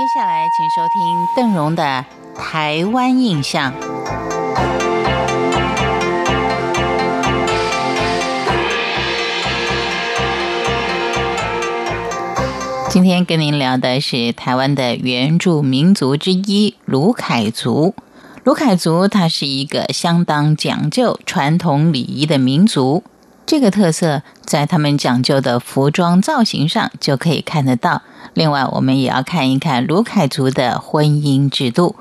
接下来，请收听邓荣的《台湾印象》。今天跟您聊的是台湾的原住民族之一卢凯族。卢凯族，它是一个相当讲究传统礼仪的民族。这个特色在他们讲究的服装造型上就可以看得到。另外，我们也要看一看卢凯族的婚姻制度。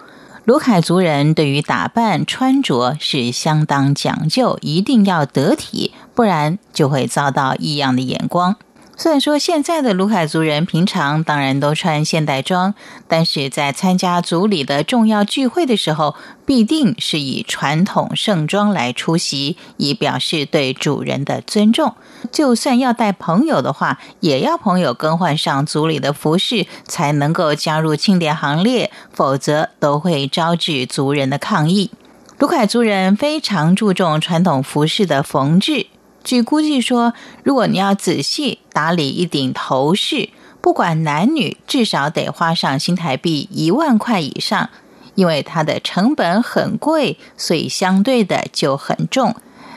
卢凯族人对于打扮穿着是相当讲究，一定要得体，不然就会遭到异样的眼光。虽然说现在的卢凯族人平常当然都穿现代装，但是在参加族里的重要聚会的时候，必定是以传统盛装来出席，以表示对主人的尊重。就算要带朋友的话，也要朋友更换上族里的服饰，才能够加入庆典行列，否则都会招致族人的抗议。卢凯族人非常注重传统服饰的缝制。据估计说，如果你要仔细打理一顶头饰，不管男女，至少得花上新台币一万块以上。因为它的成本很贵，所以相对的就很重，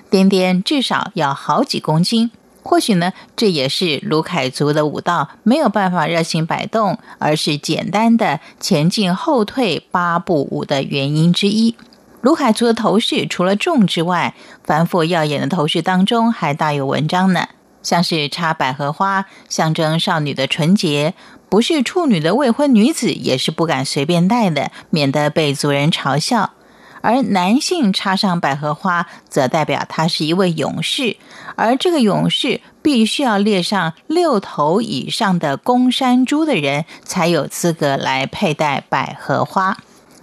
颠颠至少要好几公斤。或许呢，这也是卢凯族的舞蹈没有办法热情摆动，而是简单的前进后退八步舞的原因之一。卢凯族的头饰除了重之外，繁复耀眼的头饰当中还大有文章呢。像是插百合花，象征少女的纯洁；不是处女的未婚女子也是不敢随便戴的，免得被族人嘲笑。而男性插上百合花，则代表他是一位勇士，而这个勇士必须要列上六头以上的公山猪的人，才有资格来佩戴百合花。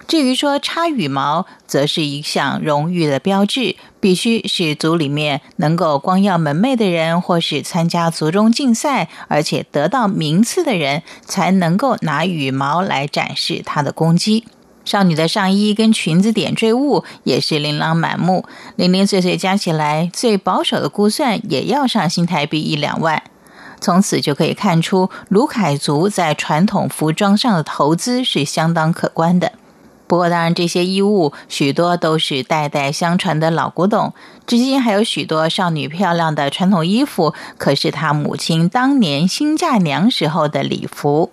至于说插羽毛，则是一项荣誉的标志，必须是族里面能够光耀门楣的人，或是参加族中竞赛而且得到名次的人，才能够拿羽毛来展示他的功绩。少女的上衣跟裙子点缀物也是琳琅满目，零零碎碎加起来，最保守的估算也要上新台币一两万。从此就可以看出，卢凯族在传统服装上的投资是相当可观的。不过，当然，这些衣物许多都是代代相传的老古董，至今还有许多少女漂亮的传统衣服，可是她母亲当年新嫁娘时候的礼服。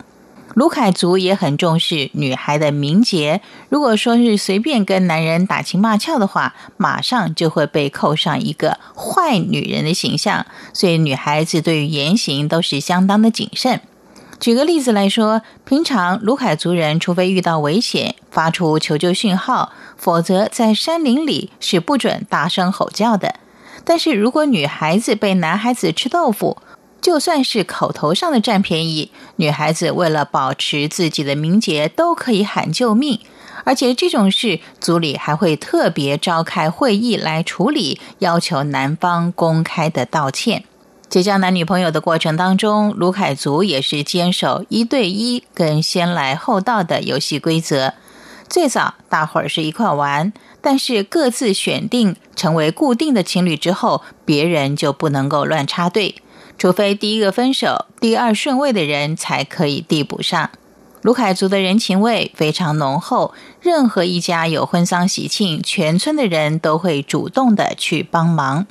卢凯族也很重视女孩的名节，如果说是随便跟男人打情骂俏的话，马上就会被扣上一个坏女人的形象，所以女孩子对于言行都是相当的谨慎。举个例子来说，平常卢凯族人除非遇到危险发出求救讯号，否则在山林里是不准大声吼叫的。但是如果女孩子被男孩子吃豆腐，就算是口头上的占便宜，女孩子为了保持自己的名节，都可以喊救命。而且这种事，族里还会特别召开会议来处理，要求男方公开的道歉。结交男女朋友的过程当中，卢凯族也是坚守一对一跟先来后到的游戏规则。最早大伙儿是一块玩，但是各自选定成为固定的情侣之后，别人就不能够乱插队，除非第一个分手，第二顺位的人才可以递补上。卢凯族的人情味非常浓厚，任何一家有婚丧喜庆，全村的人都会主动的去帮忙。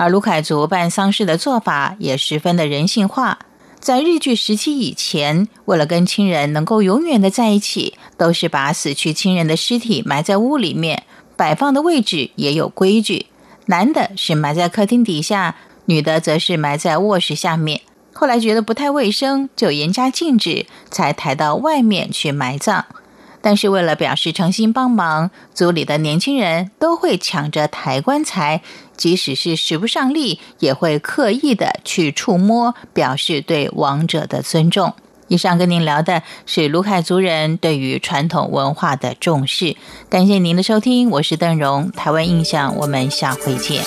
而卢凯族办丧事的做法也十分的人性化。在日据时期以前，为了跟亲人能够永远的在一起，都是把死去亲人的尸体埋在屋里面，摆放的位置也有规矩。男的是埋在客厅底下，女的则是埋在卧室下面。后来觉得不太卫生，就严加禁止，才抬到外面去埋葬。但是为了表示诚心帮忙，族里的年轻人都会抢着抬棺材，即使是使不上力，也会刻意的去触摸，表示对亡者的尊重。以上跟您聊的是卢凯族人对于传统文化的重视。感谢您的收听，我是邓荣，台湾印象，我们下回见。